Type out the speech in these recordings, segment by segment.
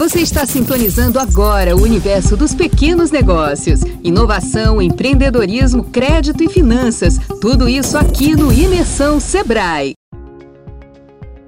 Você está sintonizando agora o universo dos pequenos negócios. Inovação, empreendedorismo, crédito e finanças. Tudo isso aqui no Imersão Sebrae.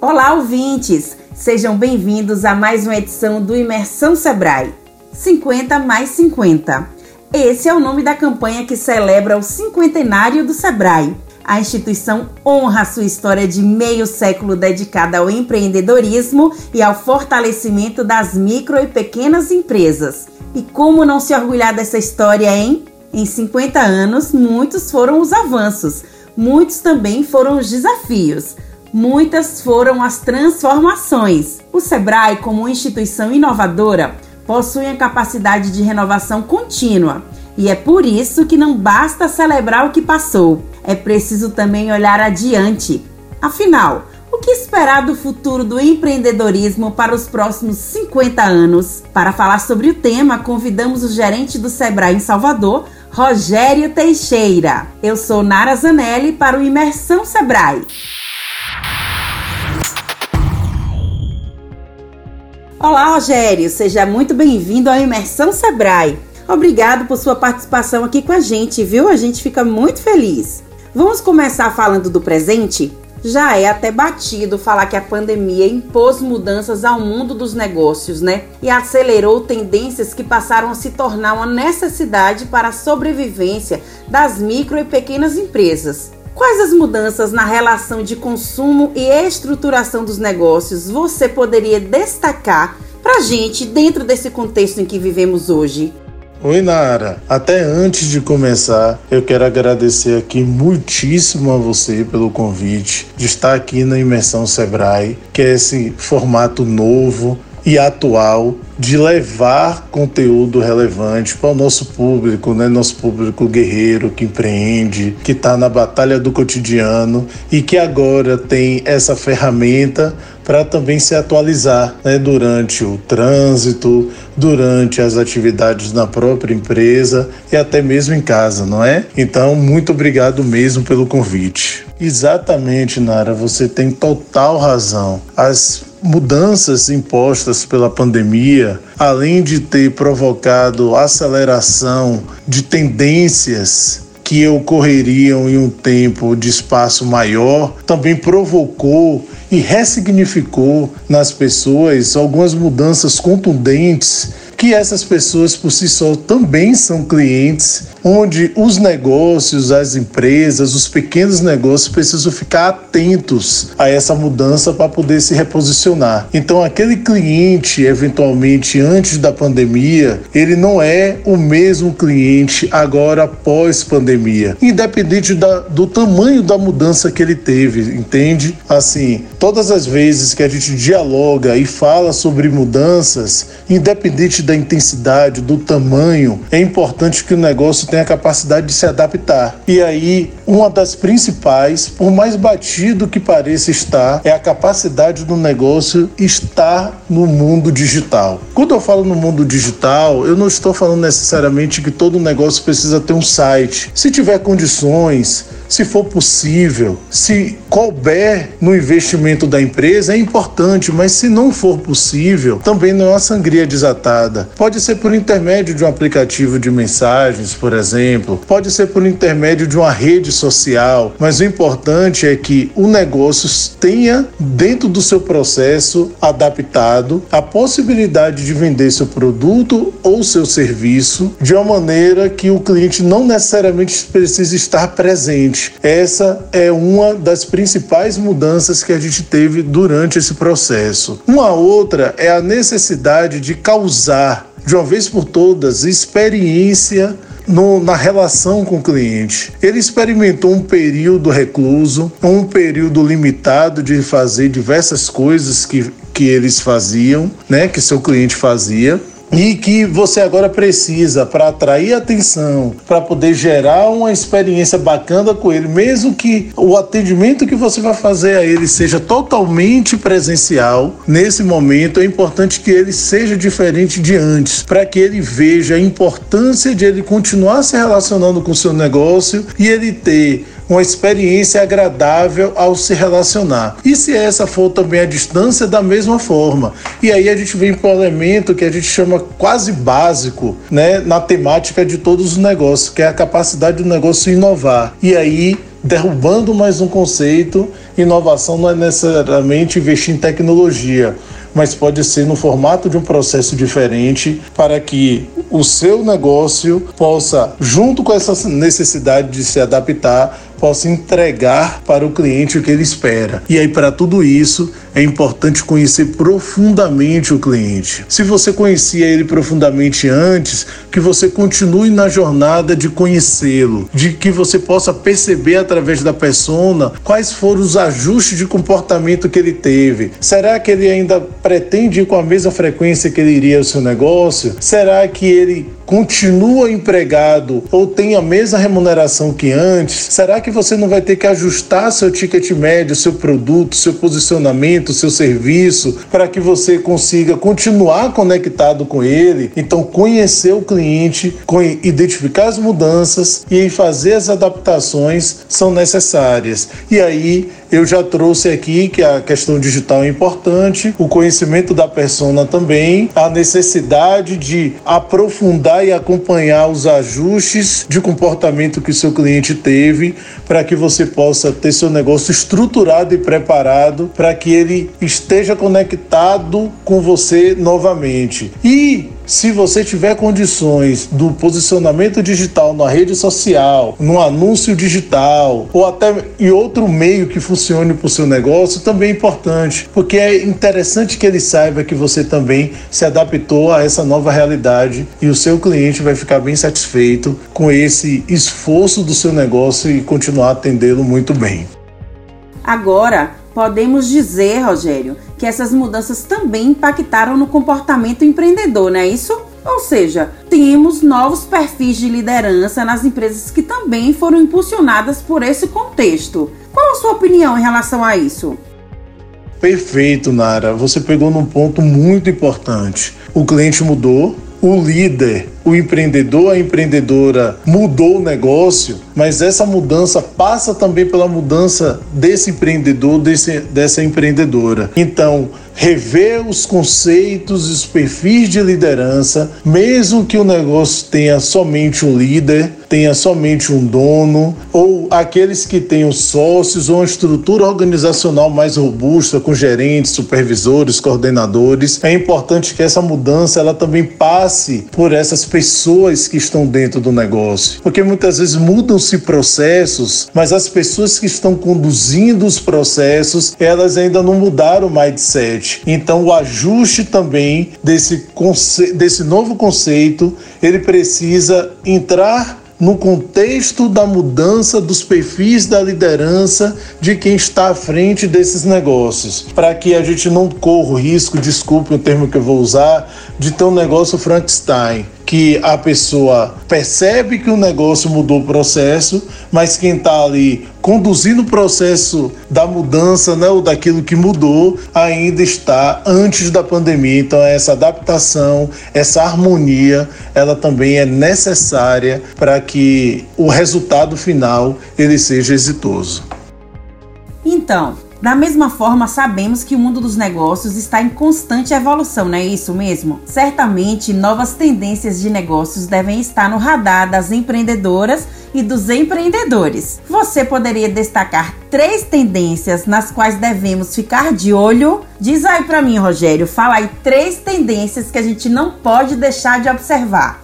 Olá, ouvintes! Sejam bem-vindos a mais uma edição do Imersão Sebrae. 50 mais 50. Esse é o nome da campanha que celebra o cinquentenário do Sebrae a instituição honra sua história de meio século dedicada ao empreendedorismo e ao fortalecimento das micro e pequenas empresas. E como não se orgulhar dessa história, hein? Em 50 anos, muitos foram os avanços, muitos também foram os desafios. Muitas foram as transformações. O Sebrae, como instituição inovadora, possui a capacidade de renovação contínua e é por isso que não basta celebrar o que passou, é preciso também olhar adiante. Afinal, o que esperar do futuro do empreendedorismo para os próximos 50 anos? Para falar sobre o tema, convidamos o gerente do Sebrae em Salvador, Rogério Teixeira. Eu sou Nara Zanelli para o Imersão Sebrae. Olá, Rogério, seja muito bem-vindo ao Imersão Sebrae. Obrigado por sua participação aqui com a gente, viu? A gente fica muito feliz. Vamos começar falando do presente? Já é até batido falar que a pandemia impôs mudanças ao mundo dos negócios, né? E acelerou tendências que passaram a se tornar uma necessidade para a sobrevivência das micro e pequenas empresas. Quais as mudanças na relação de consumo e estruturação dos negócios você poderia destacar para a gente dentro desse contexto em que vivemos hoje? Oi, Nara. Até antes de começar, eu quero agradecer aqui muitíssimo a você pelo convite de estar aqui na Imersão Sebrae, que é esse formato novo e atual de levar conteúdo relevante para o nosso público, né? Nosso público guerreiro que empreende, que está na batalha do cotidiano e que agora tem essa ferramenta para também se atualizar né? durante o trânsito, durante as atividades na própria empresa e até mesmo em casa, não é? Então, muito obrigado mesmo pelo convite. Exatamente, Nara, você tem total razão. As mudanças impostas pela pandemia, além de ter provocado aceleração de tendências que ocorreriam em um tempo de espaço maior, também provocou e ressignificou nas pessoas algumas mudanças contundentes que essas pessoas por si só também são clientes, onde os negócios, as empresas, os pequenos negócios precisam ficar atentos a essa mudança para poder se reposicionar. Então, aquele cliente, eventualmente antes da pandemia, ele não é o mesmo cliente agora pós-pandemia, independente da, do tamanho da mudança que ele teve, entende? Assim, todas as vezes que a gente dialoga e fala sobre mudanças, independente da intensidade, do tamanho, é importante que o negócio tenha a capacidade de se adaptar. E aí, uma das principais, por mais batido que pareça estar, é a capacidade do negócio estar no mundo digital. Quando eu falo no mundo digital, eu não estou falando necessariamente que todo negócio precisa ter um site. Se tiver condições, se for possível, se couber no investimento da empresa, é importante, mas se não for possível, também não é uma sangria desatada. Pode ser por intermédio de um aplicativo de mensagens, por exemplo, pode ser por intermédio de uma rede social, mas o importante é que o negócio tenha dentro do seu processo adaptado a possibilidade de vender seu produto ou seu serviço de uma maneira que o cliente não necessariamente precise estar presente essa é uma das principais mudanças que a gente teve durante esse processo. Uma outra é a necessidade de causar, de uma vez por todas, experiência no, na relação com o cliente. Ele experimentou um período recluso, um período limitado de fazer diversas coisas que, que eles faziam, né, que seu cliente fazia e que você agora precisa para atrair atenção, para poder gerar uma experiência bacana com ele, mesmo que o atendimento que você vai fazer a ele seja totalmente presencial, nesse momento é importante que ele seja diferente de antes, para que ele veja a importância de ele continuar se relacionando com o seu negócio e ele ter uma experiência agradável ao se relacionar. E se essa for também a distância, da mesma forma. E aí a gente vem para um elemento que a gente chama quase básico, né, na temática de todos os negócios, que é a capacidade do negócio inovar. E aí derrubando mais um conceito, inovação não é necessariamente investir em tecnologia mas pode ser no formato de um processo diferente para que o seu negócio possa, junto com essa necessidade de se adaptar, possa entregar para o cliente o que ele espera. E aí, para tudo isso, é importante conhecer profundamente o cliente. Se você conhecia ele profundamente antes, que você continue na jornada de conhecê-lo, de que você possa perceber através da persona quais foram os ajustes de comportamento que ele teve. Será que ele ainda pretende ir com a mesma frequência que ele iria ao seu negócio? Será que ele continua empregado ou tem a mesma remuneração que antes? Será que você não vai ter que ajustar seu ticket médio, seu produto, seu posicionamento, seu serviço para que você consiga continuar conectado com ele? Então, conhecer o cliente, identificar as mudanças e fazer as adaptações são necessárias. E aí eu já trouxe aqui que a questão digital é importante, o conhecimento da persona também, a necessidade de aprofundar e acompanhar os ajustes de comportamento que o seu cliente teve para que você possa ter seu negócio estruturado e preparado para que ele esteja conectado com você novamente. E se você tiver condições do posicionamento digital na rede social, no anúncio digital ou até em outro meio que funcione para o seu negócio, também é importante, porque é interessante que ele saiba que você também se adaptou a essa nova realidade e o seu cliente vai ficar bem satisfeito com esse esforço do seu negócio e continuar atendê-lo muito bem. Agora, podemos dizer, Rogério, que essas mudanças também impactaram no comportamento empreendedor, não é isso? Ou seja, temos novos perfis de liderança nas empresas que também foram impulsionadas por esse contexto. Qual a sua opinião em relação a isso? Perfeito, Nara. Você pegou num ponto muito importante. O cliente mudou, o líder, o empreendedor, a empreendedora mudou o negócio, mas essa mudança passa também pela mudança desse empreendedor, desse, dessa empreendedora. Então, rever os conceitos os perfis de liderança, mesmo que o negócio tenha somente um líder, tenha somente um dono, ou aqueles que tenham sócios ou uma estrutura organizacional mais robusta com gerentes, supervisores, coordenadores, é importante que essa mudança ela também passe por essas pessoas que estão dentro do negócio, porque muitas vezes mudam-se processos, mas as pessoas que estão conduzindo os processos, elas ainda não mudaram o mindset. Então, o ajuste também desse, desse novo conceito, ele precisa entrar no contexto da mudança dos perfis da liderança de quem está à frente desses negócios, para que a gente não corra o risco, desculpe o termo que eu vou usar, de ter um negócio Frankenstein que a pessoa percebe que o negócio mudou o processo, mas quem está ali conduzindo o processo da mudança, né, ou daquilo que mudou, ainda está antes da pandemia. Então essa adaptação, essa harmonia, ela também é necessária para que o resultado final ele seja exitoso. Então, da mesma forma, sabemos que o mundo dos negócios está em constante evolução, não é isso mesmo? Certamente, novas tendências de negócios devem estar no radar das empreendedoras e dos empreendedores. Você poderia destacar três tendências nas quais devemos ficar de olho? Diz aí para mim, Rogério, fala aí três tendências que a gente não pode deixar de observar.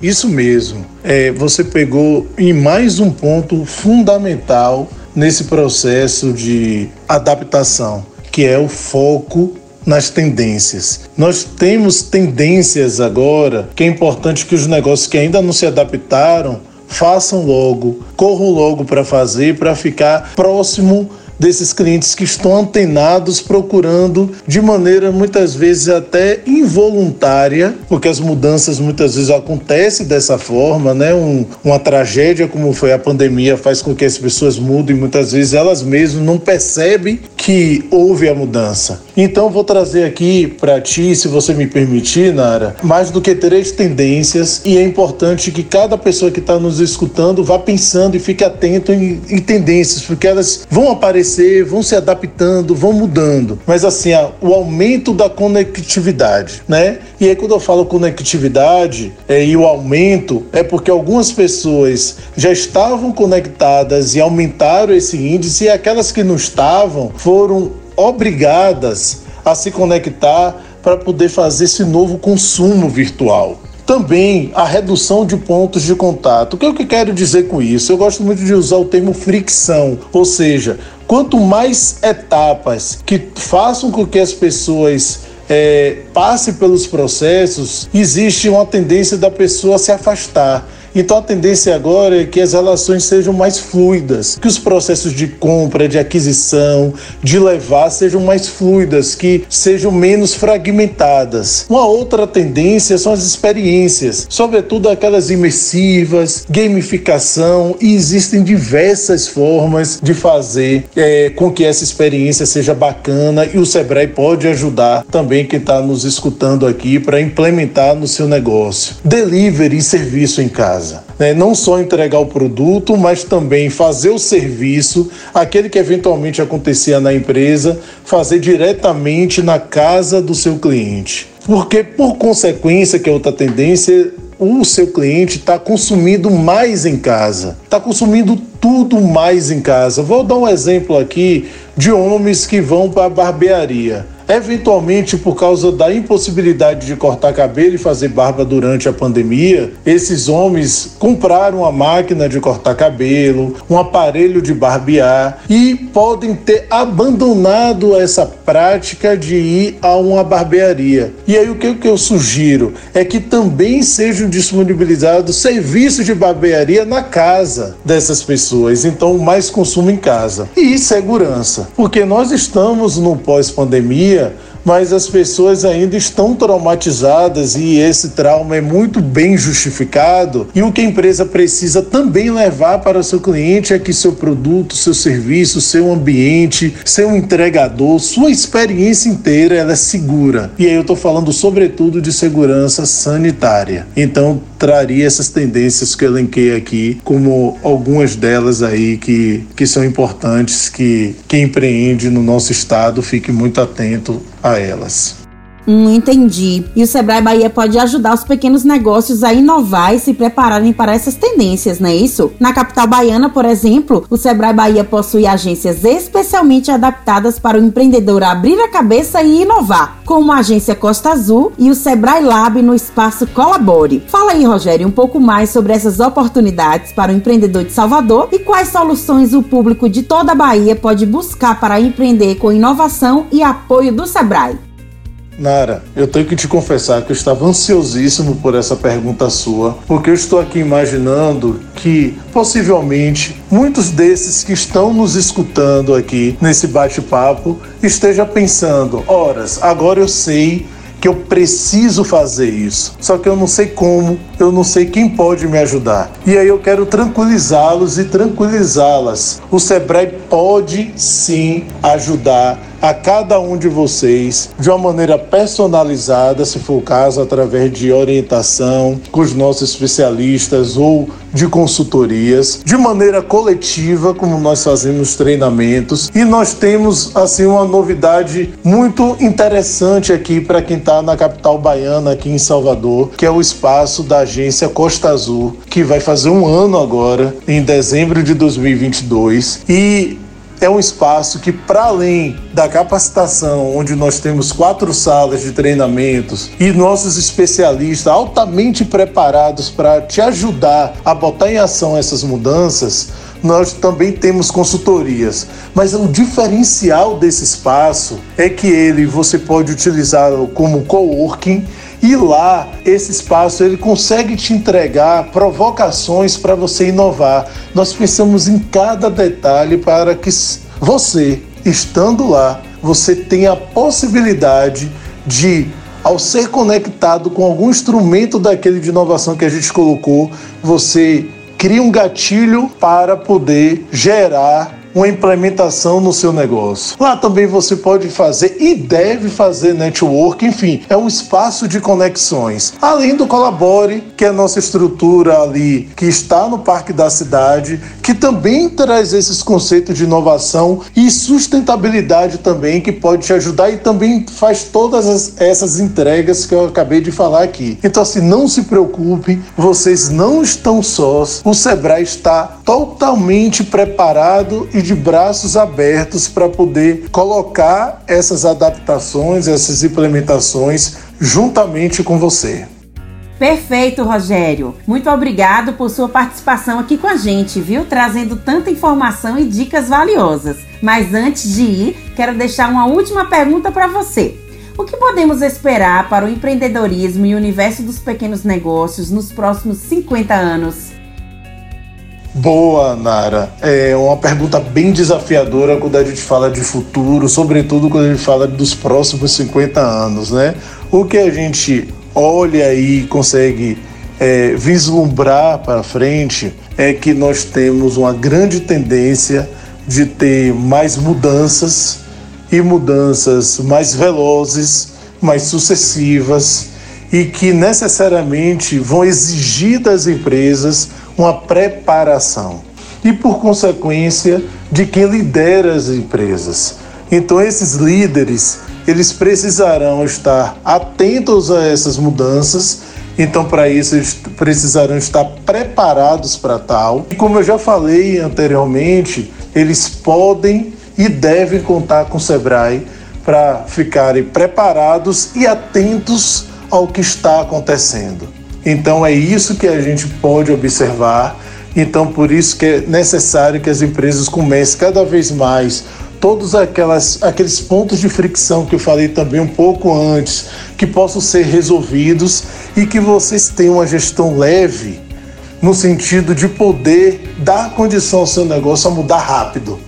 Isso mesmo. É, você pegou em mais um ponto fundamental nesse processo de adaptação, que é o foco nas tendências. Nós temos tendências agora que é importante que os negócios que ainda não se adaptaram façam logo, corram logo para fazer, para ficar próximo desses clientes que estão antenados procurando de maneira muitas vezes até involuntária, porque as mudanças muitas vezes acontecem dessa forma, né? Um, uma tragédia como foi a pandemia faz com que as pessoas mudem muitas vezes elas mesmas não percebem que houve a mudança. Então vou trazer aqui para ti, se você me permitir, Nara, mais do que três tendências e é importante que cada pessoa que está nos escutando vá pensando e fique atento em, em, tendências, porque elas vão aparecer, vão se adaptando, vão mudando. Mas assim, o aumento da conectividade, né? E aí quando eu falo conectividade é, e o aumento é porque algumas pessoas já estavam conectadas e aumentaram esse índice e aquelas que não estavam foram obrigadas a se conectar para poder fazer esse novo consumo virtual. Também a redução de pontos de contato. O que eu quero dizer com isso? Eu gosto muito de usar o termo fricção, ou seja, quanto mais etapas que façam com que as pessoas é, passem pelos processos, existe uma tendência da pessoa se afastar. Então a tendência agora é que as relações sejam mais fluidas, que os processos de compra, de aquisição, de levar sejam mais fluidas, que sejam menos fragmentadas. Uma outra tendência são as experiências, sobretudo aquelas imersivas, gamificação, e existem diversas formas de fazer é, com que essa experiência seja bacana e o Sebrae pode ajudar também quem está nos escutando aqui para implementar no seu negócio. Delivery e serviço em casa casa. Né? Não só entregar o produto, mas também fazer o serviço, aquele que eventualmente acontecia na empresa, fazer diretamente na casa do seu cliente. Porque, por consequência, que é outra tendência, o seu cliente está consumindo mais em casa, está consumindo tudo mais em casa. Vou dar um exemplo aqui de homens que vão para a barbearia. Eventualmente, por causa da impossibilidade de cortar cabelo e fazer barba durante a pandemia, esses homens compraram uma máquina de cortar cabelo, um aparelho de barbear e podem ter abandonado essa prática de ir a uma barbearia. E aí o que eu sugiro é que também sejam disponibilizados serviços de barbearia na casa dessas pessoas, então mais consumo em casa. E segurança, porque nós estamos no pós-pandemia dia mas as pessoas ainda estão traumatizadas e esse trauma é muito bem justificado. E o que a empresa precisa também levar para o seu cliente é que seu produto, seu serviço, seu ambiente, seu entregador, sua experiência inteira ela é segura. E aí eu estou falando sobretudo de segurança sanitária. Então traria essas tendências que eu elenquei aqui como algumas delas aí que, que são importantes que quem empreende no nosso estado fique muito atento a elas. Hum, entendi. E o Sebrae Bahia pode ajudar os pequenos negócios a inovar e se prepararem para essas tendências, não é isso? Na capital baiana, por exemplo, o Sebrae Bahia possui agências especialmente adaptadas para o empreendedor abrir a cabeça e inovar, como a agência Costa Azul e o Sebrae Lab no espaço Colabore. Fala aí, Rogério, um pouco mais sobre essas oportunidades para o empreendedor de Salvador e quais soluções o público de toda a Bahia pode buscar para empreender com inovação e apoio do Sebrae. Nara, eu tenho que te confessar que eu estava ansiosíssimo por essa pergunta sua, porque eu estou aqui imaginando que possivelmente muitos desses que estão nos escutando aqui nesse bate-papo estejam pensando: horas, agora eu sei que eu preciso fazer isso. Só que eu não sei como, eu não sei quem pode me ajudar. E aí eu quero tranquilizá-los e tranquilizá-las. O Sebrae pode sim ajudar a cada um de vocês de uma maneira personalizada, se for o caso, através de orientação com os nossos especialistas ou de consultorias, de maneira coletiva, como nós fazemos treinamentos. E nós temos assim uma novidade muito interessante aqui para quem está na capital baiana, aqui em Salvador, que é o espaço da agência Costa Azul, que vai fazer um ano agora, em dezembro de 2022. E é um espaço que, para além da capacitação, onde nós temos quatro salas de treinamentos e nossos especialistas altamente preparados para te ajudar a botar em ação essas mudanças, nós também temos consultorias. Mas o diferencial desse espaço é que ele você pode utilizá-lo como coworking e lá, esse espaço ele consegue te entregar provocações para você inovar. Nós pensamos em cada detalhe para que você, estando lá, você tenha a possibilidade de ao ser conectado com algum instrumento daquele de inovação que a gente colocou, você cria um gatilho para poder gerar uma implementação no seu negócio. Lá também você pode fazer e deve fazer network, enfim, é um espaço de conexões. Além do Colabore, que é a nossa estrutura ali que está no Parque da Cidade, que também traz esses conceitos de inovação e sustentabilidade também, que pode te ajudar e também faz todas essas entregas que eu acabei de falar aqui. Então, assim, não se preocupe, vocês não estão sós. O Sebrae está totalmente preparado e de braços abertos para poder colocar essas adaptações, essas implementações juntamente com você. Perfeito, Rogério. Muito obrigado por sua participação aqui com a gente, viu? Trazendo tanta informação e dicas valiosas. Mas antes de ir, quero deixar uma última pergunta para você. O que podemos esperar para o empreendedorismo e o universo dos pequenos negócios nos próximos 50 anos? Boa, Nara. É uma pergunta bem desafiadora quando a gente fala de futuro, sobretudo quando a gente fala dos próximos 50 anos, né? O que a gente olha e consegue é, vislumbrar para frente é que nós temos uma grande tendência de ter mais mudanças e mudanças mais velozes, mais sucessivas e que necessariamente vão exigir das empresas uma preparação e, por consequência, de quem lidera as empresas. Então, esses líderes eles precisarão estar atentos a essas mudanças. Então, para isso, eles precisarão estar preparados para tal. E como eu já falei anteriormente, eles podem e devem contar com o Sebrae para ficarem preparados e atentos ao que está acontecendo. Então, é isso que a gente pode observar. Então, por isso que é necessário que as empresas comecem cada vez mais todos aquelas, aqueles pontos de fricção que eu falei também um pouco antes, que possam ser resolvidos e que vocês tenham uma gestão leve no sentido de poder dar condição ao seu negócio a mudar rápido.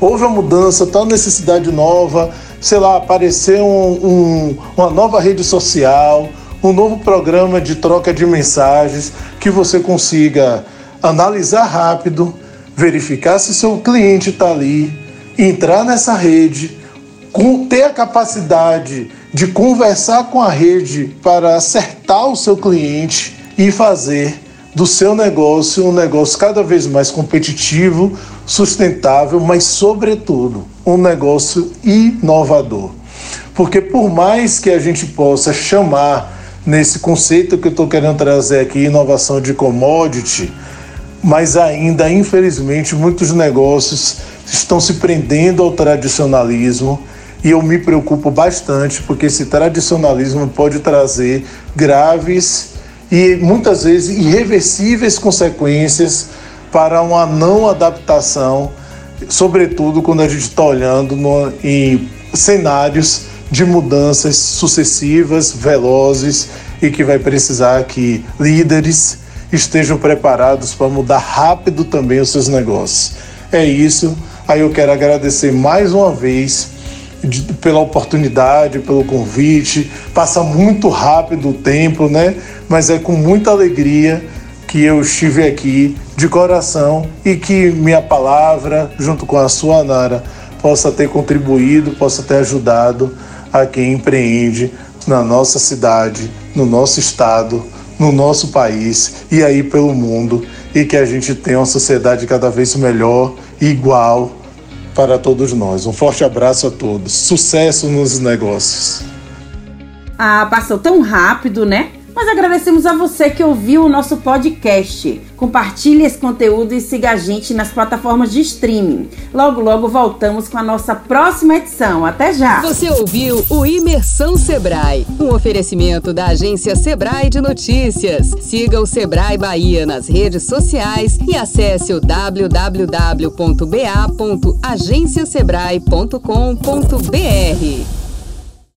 Houve uma mudança, tal necessidade nova, sei lá, apareceu um, um, uma nova rede social, um novo programa de troca de mensagens que você consiga analisar rápido, verificar se seu cliente está ali, entrar nessa rede, ter a capacidade de conversar com a rede para acertar o seu cliente e fazer do seu negócio um negócio cada vez mais competitivo, sustentável, mas, sobretudo, um negócio inovador. Porque, por mais que a gente possa chamar nesse conceito que eu estou querendo trazer aqui, inovação de commodity, mas ainda, infelizmente, muitos negócios estão se prendendo ao tradicionalismo e eu me preocupo bastante porque esse tradicionalismo pode trazer graves e muitas vezes irreversíveis consequências para uma não adaptação, sobretudo quando a gente está olhando no, em cenários de mudanças sucessivas, velozes e que vai precisar que líderes estejam preparados para mudar rápido também os seus negócios. É isso. Aí eu quero agradecer mais uma vez pela oportunidade, pelo convite. Passa muito rápido o tempo, né? Mas é com muita alegria que eu estive aqui de coração e que minha palavra, junto com a sua, Nara, possa ter contribuído, possa ter ajudado a quem empreende na nossa cidade, no nosso estado, no nosso país e aí pelo mundo e que a gente tenha uma sociedade cada vez melhor, igual para todos nós. Um forte abraço a todos. Sucesso nos negócios. Ah, passou tão rápido, né? Mas agradecemos a você que ouviu o nosso podcast. Compartilhe esse conteúdo e siga a gente nas plataformas de streaming. Logo, logo voltamos com a nossa próxima edição. Até já! Você ouviu o Imersão Sebrae, um oferecimento da agência Sebrae de Notícias. Siga o Sebrae Bahia nas redes sociais e acesse o www.ba.agenciasebrae.com.br.